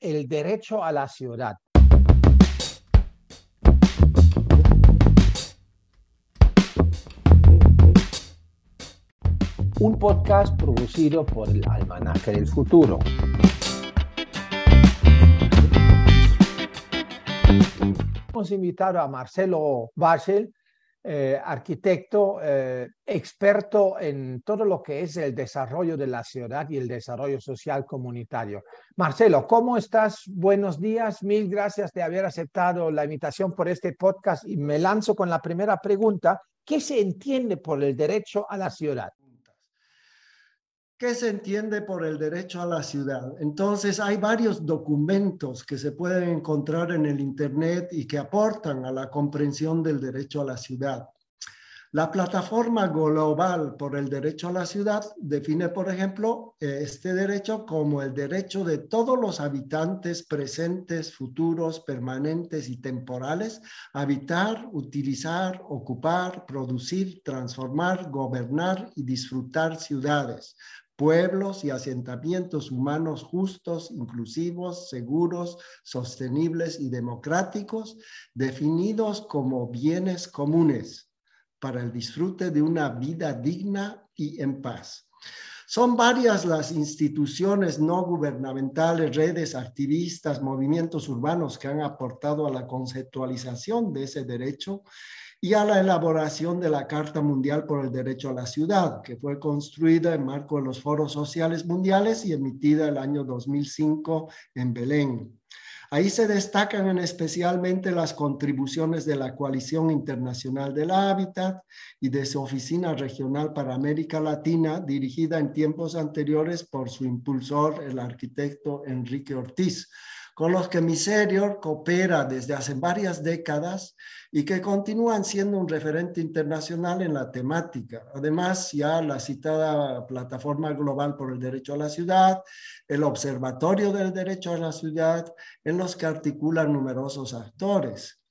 el derecho a la ciudad. Un podcast producido por el Almanaque del Futuro. Hemos invitado a Marcelo Bachel, eh, arquitecto eh, experto en todo lo que es el desarrollo de la ciudad y el desarrollo social comunitario. Marcelo, ¿cómo estás? Buenos días. Mil gracias de haber aceptado la invitación por este podcast y me lanzo con la primera pregunta. ¿Qué se entiende por el derecho a la ciudad? ¿Qué se entiende por el derecho a la ciudad? Entonces, hay varios documentos que se pueden encontrar en el Internet y que aportan a la comprensión del derecho a la ciudad. La plataforma global por el derecho a la ciudad define, por ejemplo, este derecho como el derecho de todos los habitantes presentes, futuros, permanentes y temporales a habitar, utilizar, ocupar, producir, transformar, gobernar y disfrutar ciudades, pueblos y asentamientos humanos justos, inclusivos, seguros, sostenibles y democráticos, definidos como bienes comunes para el disfrute de una vida digna y en paz. Son varias las instituciones no gubernamentales, redes, activistas, movimientos urbanos que han aportado a la conceptualización de ese derecho y a la elaboración de la Carta Mundial por el Derecho a la Ciudad, que fue construida en marco de los foros sociales mundiales y emitida el año 2005 en Belén. Ahí se destacan especialmente las contribuciones de la Coalición Internacional del Hábitat y de su Oficina Regional para América Latina, dirigida en tiempos anteriores por su impulsor, el arquitecto Enrique Ortiz, con los que Miserior coopera desde hace varias décadas y que continúan siendo un referente internacional en la temática. Además, ya la citada Plataforma Global por el Derecho a la Ciudad, el Observatorio del Derecho a la Ciudad, en los que articulan numerosos actores.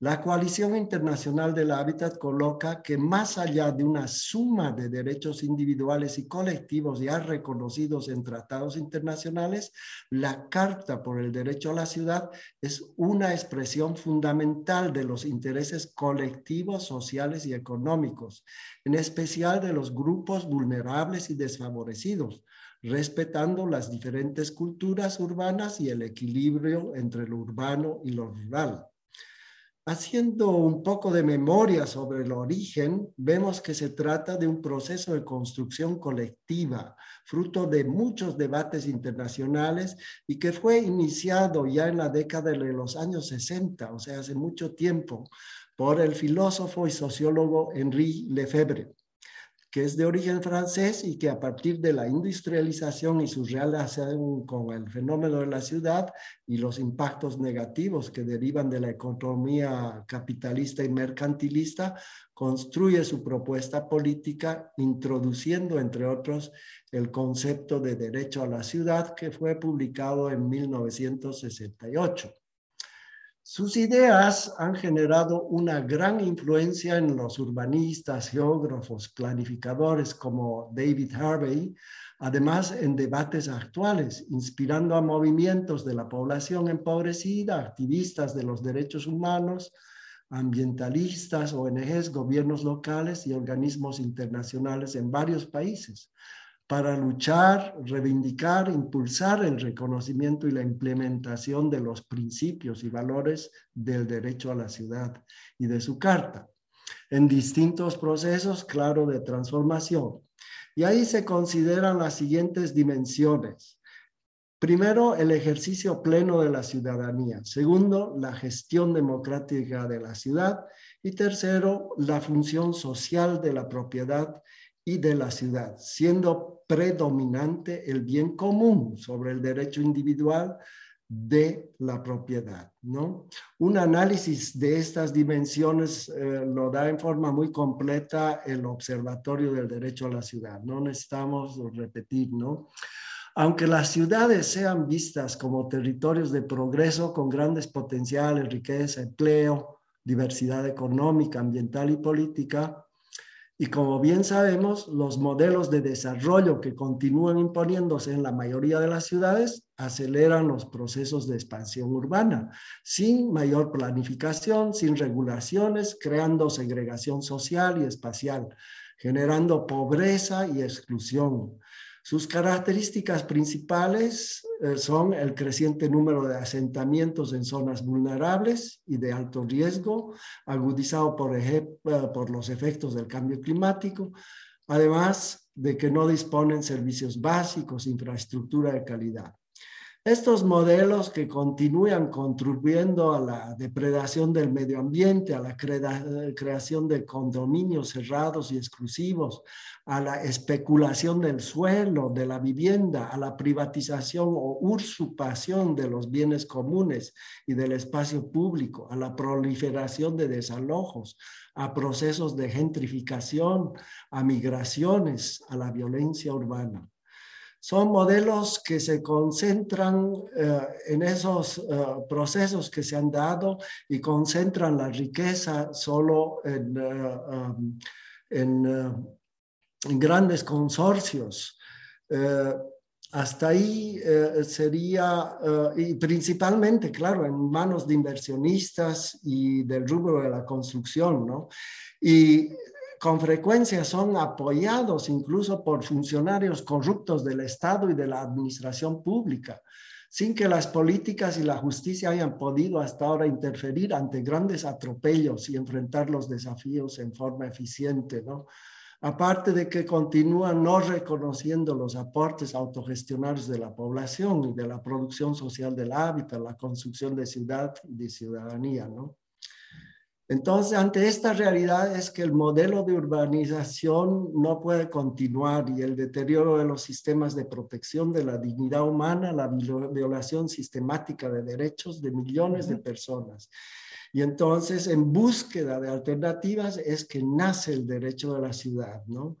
La Coalición Internacional del Hábitat coloca que más allá de una suma de derechos individuales y colectivos ya reconocidos en tratados internacionales, la Carta por el Derecho a la Ciudad es una expresión fundamental de los intereses colectivos, sociales y económicos, en especial de los grupos vulnerables y desfavorecidos, respetando las diferentes culturas urbanas y el equilibrio entre lo urbano y lo rural. Haciendo un poco de memoria sobre el origen, vemos que se trata de un proceso de construcción colectiva, fruto de muchos debates internacionales y que fue iniciado ya en la década de los años 60, o sea, hace mucho tiempo, por el filósofo y sociólogo Henri Lefebvre que es de origen francés y que a partir de la industrialización y su relación con el fenómeno de la ciudad y los impactos negativos que derivan de la economía capitalista y mercantilista, construye su propuesta política introduciendo, entre otros, el concepto de derecho a la ciudad que fue publicado en 1968. Sus ideas han generado una gran influencia en los urbanistas, geógrafos, planificadores como David Harvey, además en debates actuales, inspirando a movimientos de la población empobrecida, activistas de los derechos humanos, ambientalistas, ONGs, gobiernos locales y organismos internacionales en varios países, para luchar, reivindicar, impulsar el reconocimiento y la implementación de los principios y valores del derecho a la ciudad y de su carta, en distintos procesos, claro, de transformación. Y ahí se consideran las siguientes dimensiones. Primero, el ejercicio pleno de la ciudadanía. Segundo, la gestión democrática de la ciudad. Y tercero, la función social de la propiedad y de la ciudad, siendo predominante el bien común sobre el derecho individual de la propiedad, ¿no? Un análisis de estas dimensiones eh, lo da en forma muy completa el Observatorio del Derecho a la Ciudad, no necesitamos repetir, ¿no? Aunque las ciudades sean vistas como territorios de progreso con grandes potenciales, riqueza, empleo, diversidad económica, ambiental y política, Y como bien sabemos, los modelos de desarrollo que continúan imponiéndose en la mayoría de las ciudades aceleran los procesos de expansión urbana, sin mayor planificación, sin regulaciones, creando segregación social y espacial, generando pobreza y exclusión. Sus características principales eh, son el creciente número de asentamientos en zonas vulnerables y de alto riesgo, agudizado ejemplo, por los efectos del cambio climático, además de que no disponen servicios básicos, infraestructura de calidad. Estos modelos que continúan contribuyendo a la depredación del medio ambiente, a la creación de condominios cerrados y exclusivos, a la especulación del suelo, de la vivienda, a la privatización o usurpación de los bienes comunes y del espacio público, a la proliferación de desalojos, a procesos de gentrificación, a migraciones, a la violencia urbana. Son modelos que se concentran eh, en esos eh, procesos que se han dado y concentran la riqueza solo en, eh, um, en, grandes consorcios. hasta ahí sería, y principalmente, claro, en manos de inversionistas y del rubro de la construcción, ¿no? Y con frecuencia son apoyados incluso por funcionarios corruptos del Estado y de la administración pública, sin que las políticas y la justicia hayan podido hasta ahora interferir ante grandes atropellos y enfrentar los desafíos en forma eficiente, ¿no? Aparte de que continúan no reconociendo los aportes autogestionarios de la población y de la producción social del hábitat, la construcción de ciudad y de ciudadanía, ¿no? Entonces, ante esta realidad es que el modelo de urbanización no puede continuar y el deterioro de los sistemas de protección de la dignidad humana, la violación sistemática de derechos de millones de personas. Y entonces, en búsqueda de alternativas es que nace el derecho de la ciudad, ¿no?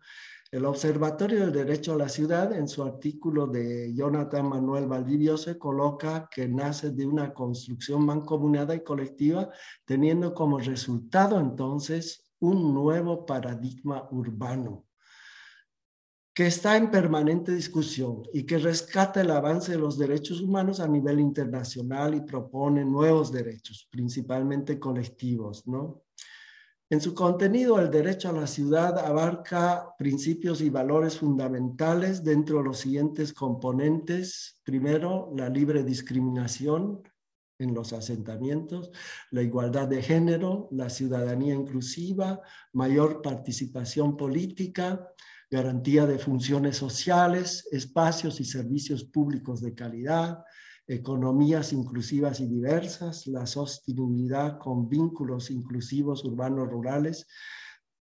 El Observatorio del Derecho a la Ciudad, en su artículo de Jonathan Manuel Valdivio, se coloca que nace de una construcción mancomunada y colectiva, teniendo como resultado entonces un nuevo paradigma urbano que está en permanente discusión y que rescata el avance de los derechos humanos a nivel internacional y propone nuevos derechos, principalmente colectivos, ¿no? En su contenido, el derecho a la ciudad abarca principios y valores fundamentales dentro de los siguientes componentes. Primero, la libre discriminación en los asentamientos, la igualdad de género, la ciudadanía inclusiva, mayor participación política, garantía de funciones sociales, espacios y servicios públicos de calidad, economías inclusivas y diversas, la sostenibilidad con vínculos inclusivos urbanos rurales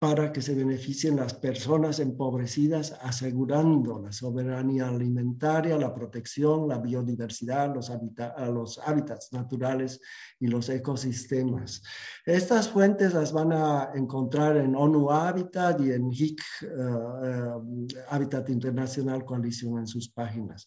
para que se beneficien las personas empobrecidas, asegurando la soberanía alimentaria, la protección, la biodiversidad, los, los hábitats naturales y los ecosistemas. Estas fuentes las van a encontrar en ONU Habitat y en HIC, uh, Habitat Internacional Coalition en sus páginas.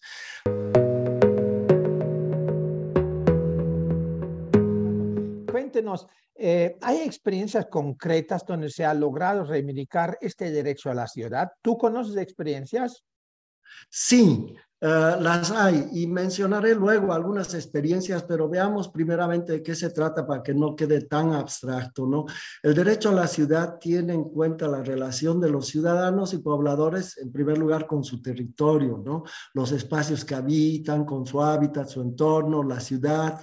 Eh, ¿hay experiencias concretas donde se ha logrado reivindicar este derecho a la ciudad? ¿Tú conoces experiencias? Sí, eh, las hay y mencionaré luego algunas experiencias, pero veamos primeramente de qué se trata para que no quede tan abstracto, ¿no? El derecho a la ciudad tiene en cuenta la relación de los ciudadanos y pobladores, en primer lugar, con su territorio, ¿no? Los espacios que habitan, con su hábitat, su entorno, la ciudad,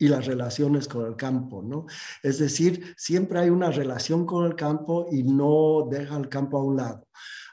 y las relaciones con el campo, ¿no? Es decir, siempre hay una relación con el campo y no deja el campo a un lado.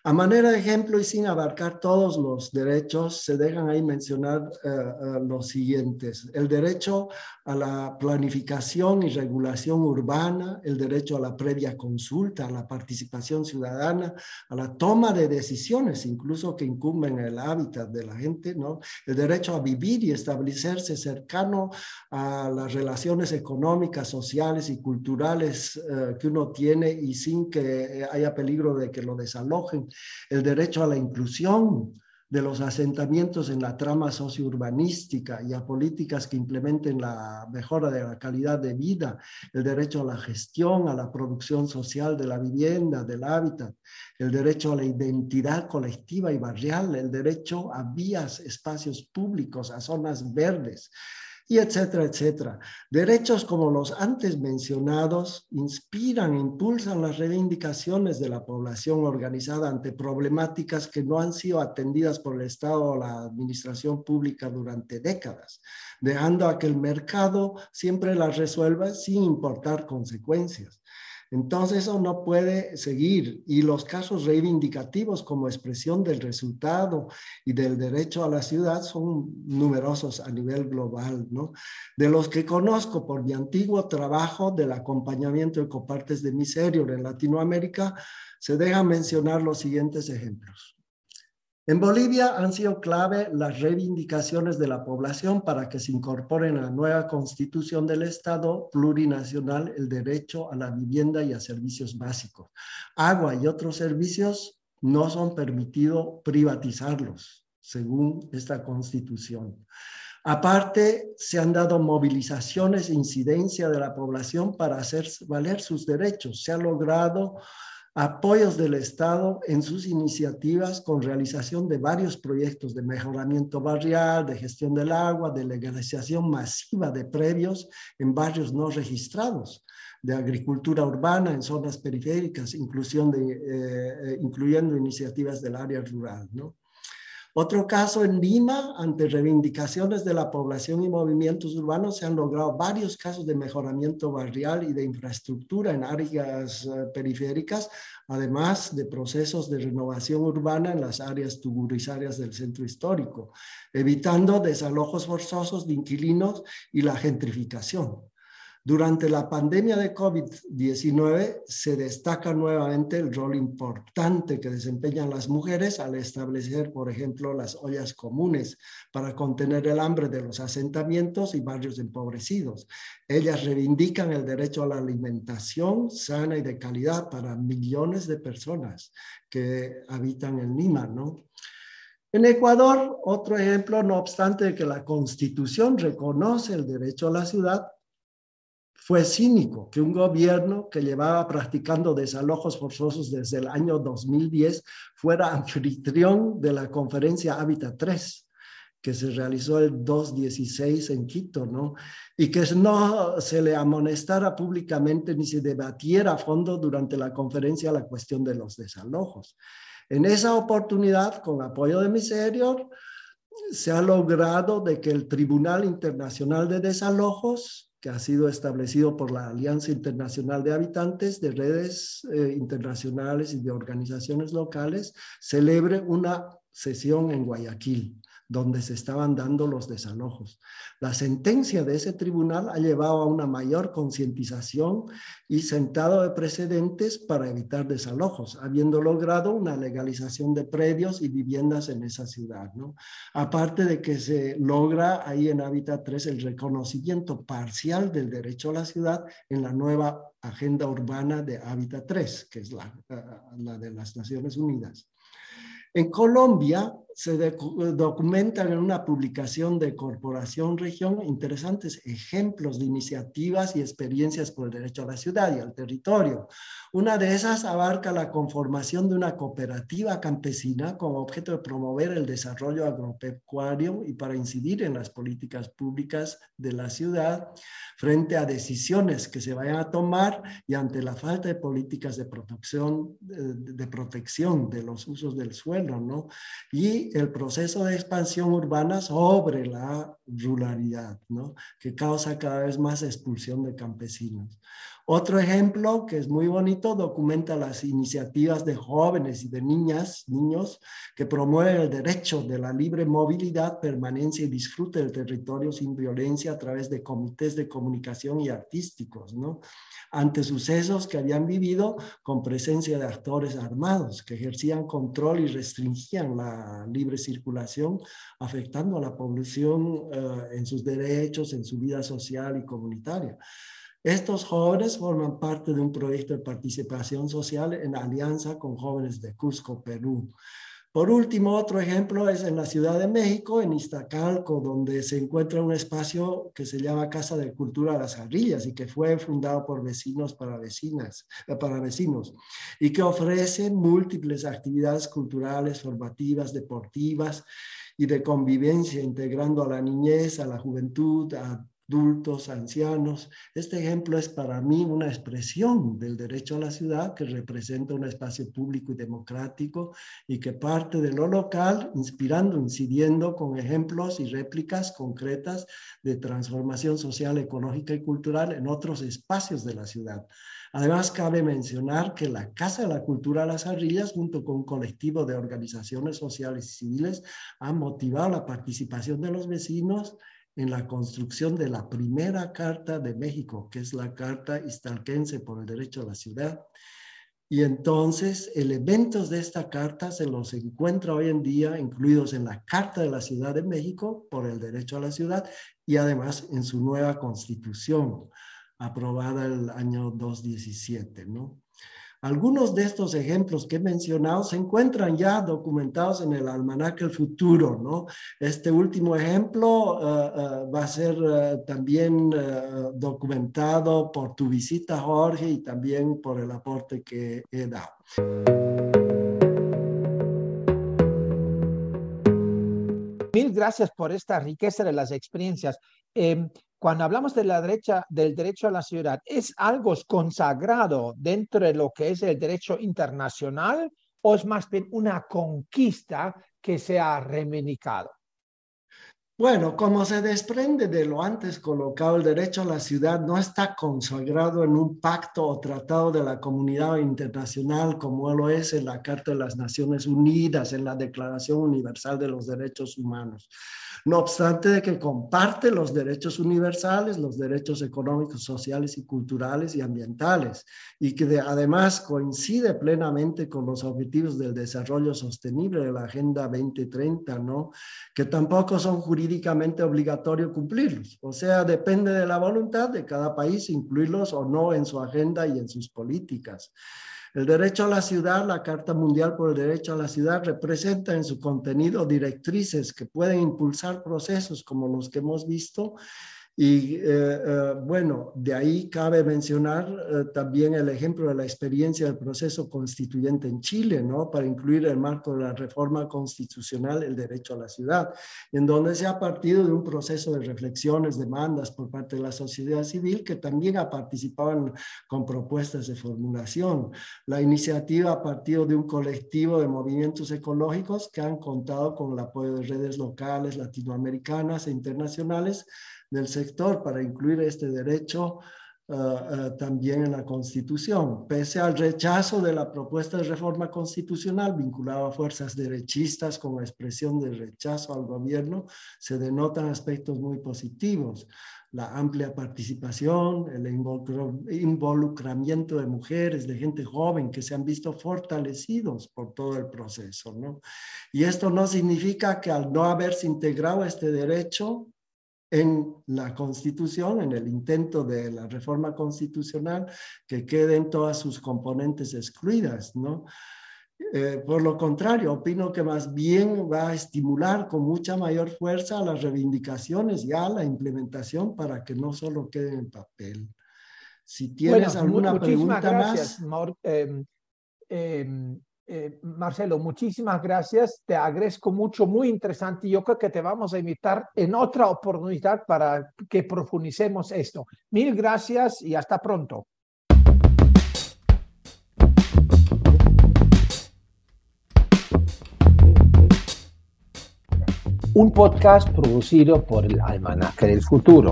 A manera de ejemplo y sin abarcar todos los derechos, se dejan ahí mencionar eh, eh, los siguientes. El derecho a la planificación y regulación urbana, el derecho a la previa consulta, a la participación ciudadana, a la toma de decisiones, incluso que incumben el hábitat de la gente, ¿no? El derecho a vivir y establecerse cercano a las relaciones económicas, sociales y culturales eh, que uno tiene y sin que haya peligro de que lo desalojen el derecho a la inclusión, de los asentamientos en la trama sociourbanística y a políticas que implementen la mejora de la calidad de vida, el derecho a la gestión, a la producción social de la vivienda, del hábitat, el derecho a la identidad colectiva y barrial, el derecho a vías, espacios públicos, a zonas verdes, y etcétera, etcétera. Derechos como los antes mencionados inspiran impulsan las reivindicaciones de la población organizada ante problemáticas que no han sido atendidas por el Estado o la administración pública durante décadas, dejando a que el mercado siempre las resuelva sin importar consecuencias. Entonces eso no puede seguir y los casos reivindicativos como expresión del resultado y del derecho a la ciudad son numerosos a nivel global, ¿no? De los que conozco por mi antiguo trabajo del acompañamiento de copartes de miserio en Latinoamérica, se dejan mencionar los siguientes ejemplos. En Bolivia han sido clave las reivindicaciones de la población para que se incorpore en la nueva constitución del Estado plurinacional el derecho a la vivienda y a servicios básicos. Agua y otros servicios no son permitidos privatizarlos, según esta constitución. Aparte, se han dado movilizaciones e incidencia de la población para hacer valer sus derechos. Se ha logrado apoyos del Estado en sus iniciativas con realización de varios proyectos de mejoramiento barrial, de gestión del agua, de legalización masiva de previos en barrios no registrados, de agricultura urbana en zonas periféricas, eh, eh, incluyendo iniciativas del área rural. ¿no? Otro caso en Lima, ante reivindicaciones de la población y movimientos urbanos, se han logrado varios casos de mejoramiento barrial y de infraestructura en áreas eh, periféricas, además de procesos de renovación urbana en las áreas tuburizarias del centro histórico, evitando desalojos forzosos de inquilinos y la gentrificación. Durante la pandemia de COVID-19 se destaca nuevamente el rol importante que desempeñan las mujeres al establecer, por ejemplo, las ollas comunes para contener el hambre de los asentamientos y barrios empobrecidos. Ellas reivindican el derecho a la alimentación sana y de calidad para millones de personas que habitan en Lima, ¿no? En Ecuador, otro ejemplo, no obstante que la constitución reconoce el derecho a la ciudad, fue cínico que un gobierno que llevaba practicando desalojos forzosos desde el año 2010 fuera anfitrión de la conferencia Hábitat 3 que se realizó el 216 en Quito, ¿no? Y que no se le amonestara públicamente ni se debatiera a fondo durante la conferencia la cuestión de los desalojos. En esa oportunidad, con apoyo de Miserior, se ha logrado de que el Tribunal Internacional de Desalojos que ha sido establecido por la Alianza Internacional de Habitantes de redes eh, internacionales y de organizaciones locales, celebre una sesión en Guayaquil donde se estaban dando los desalojos. La sentencia de ese tribunal ha llevado a una mayor concientización y sentado de precedentes para evitar desalojos, habiendo logrado una legalización de predios y viviendas en esa ciudad. ¿no? Aparte de que se logra ahí en Hábitat 3 el reconocimiento parcial del derecho a la ciudad en la nueva Agenda Urbana de Hábitat 3, que es la, la de las Naciones Unidas. En Colombia se documentan en una publicación de Corporación Región interesantes ejemplos de iniciativas y experiencias por el derecho a la ciudad y al territorio. Una de esas abarca la conformación de una cooperativa campesina con objeto de promover el desarrollo agropecuario y para incidir en las políticas públicas de la ciudad frente a decisiones que se vayan a tomar y ante la falta de políticas de protección de, los usos del suelo, ¿no? Y el proceso de expansión urbana sobre la ruralidad, ¿no? Que causa cada vez más expulsión de campesinos. Otro ejemplo que es muy bonito documenta las iniciativas de jóvenes y de niñas, niños que promueven el derecho de la libre movilidad, permanencia y disfrute del territorio sin violencia a través de comités de comunicación y artísticos, ¿no? Ante sucesos que habían vivido con presencia de actores armados que ejercían control y restringían la libre circulación, afectando a la población eh, en sus derechos, en su vida social y comunitaria. Estos jóvenes forman parte de un proyecto de participación social en alianza con jóvenes de Cusco, Perú. Por último, otro ejemplo es en la Ciudad de México, en Iztacalco, donde se encuentra un espacio que se llama Casa de Cultura Las Jarrillas y que fue fundado por vecinos para vecinas, eh, para vecinos, y que ofrece múltiples actividades culturales, formativas, deportivas y de convivencia, integrando a la niñez, a la juventud, a adultos, ancianos. Este ejemplo es para mí una expresión del derecho a la ciudad que representa un espacio público y democrático y que parte de lo local, inspirando, incidiendo con ejemplos y réplicas concretas de transformación social, ecológica y cultural en otros espacios de la ciudad. Además, cabe mencionar que la Casa de la Cultura Las Arrillas, junto con un colectivo de organizaciones sociales y civiles, han motivado la participación de los vecinos en la construcción de la primera Carta de México, que es la Carta Istalquense por el Derecho a la Ciudad. Y entonces, elementos de esta carta se los encuentra hoy en día incluidos en la Carta de la Ciudad de México por el Derecho a la Ciudad y además en su nueva constitución, aprobada el año 2017, ¿no? Algunos de estos ejemplos que he mencionado se encuentran ya documentados en el almanaque El Futuro, ¿no? Este último ejemplo eh, eh, va a ser eh, también documentado por tu visita, Jorge, y también por el aporte que he dado. Mil gracias por esta riqueza de las experiencias. Em, cuando hablamos de la derecha, del derecho a la ciudad, ¿es algo consagrado dentro de lo que es el derecho internacional o es más bien una conquista que se ha reivindicado? Bueno, como se desprende de lo antes colocado, el derecho a la ciudad no está consagrado en un pacto o tratado de la comunidad internacional como lo es en la Carta de las Naciones Unidas, en la Declaración Universal de los Derechos Humanos no obstante de que comparte los derechos universales, los derechos económicos, sociales y culturales y ambientales, y que además coincide plenamente con los objetivos del desarrollo sostenible de la Agenda 2030, ¿no? Que tampoco son jurídicamente obligatorios cumplirlos. O sea, depende de la voluntad de cada país incluirlos o no en su agenda y en sus políticas. El derecho a la ciudad, la Carta Mundial por el Derecho a la Ciudad, representa en su contenido directrices que pueden impulsar procesos como los que hemos visto y eh, eh, bueno, de ahí cabe mencionar eh, también el ejemplo de la experiencia del proceso constituyente en Chile, ¿no? Para incluir el marco de la reforma constitucional, el derecho a la ciudad, en donde se ha partido de un proceso de reflexiones, demandas por parte de la sociedad civil que también ha participado con propuestas de formulación. La iniciativa ha partido de un colectivo de movimientos ecológicos que han contado con el apoyo de redes locales, latinoamericanas e internacionales del sector para incluir este derecho uh, uh, también en la Constitución. Pese al rechazo de la propuesta de reforma constitucional vinculada a fuerzas derechistas con la expresión de rechazo al gobierno, se denotan aspectos muy positivos. La amplia participación, el involucramiento de mujeres, de gente joven que se han visto fortalecidos por todo el proceso. ¿no? Y esto no significa que al no haberse integrado este derecho, en la Constitución, en el intento de la reforma constitucional, que queden todas sus componentes excluidas, ¿no? Eh, por lo contrario, opino que más bien va a estimular con mucha mayor fuerza las reivindicaciones y a la implementación para que no solo queden en papel. Si tienes alguna pregunta más. Em, em, eh, Marcelo, muchísimas gracias. Te agradezco mucho, muy interesante. Yo creo que te vamos a invitar en otra oportunidad para que profundicemos esto. Mil gracias y hasta pronto. Un podcast producido por el Almanaque del Futuro.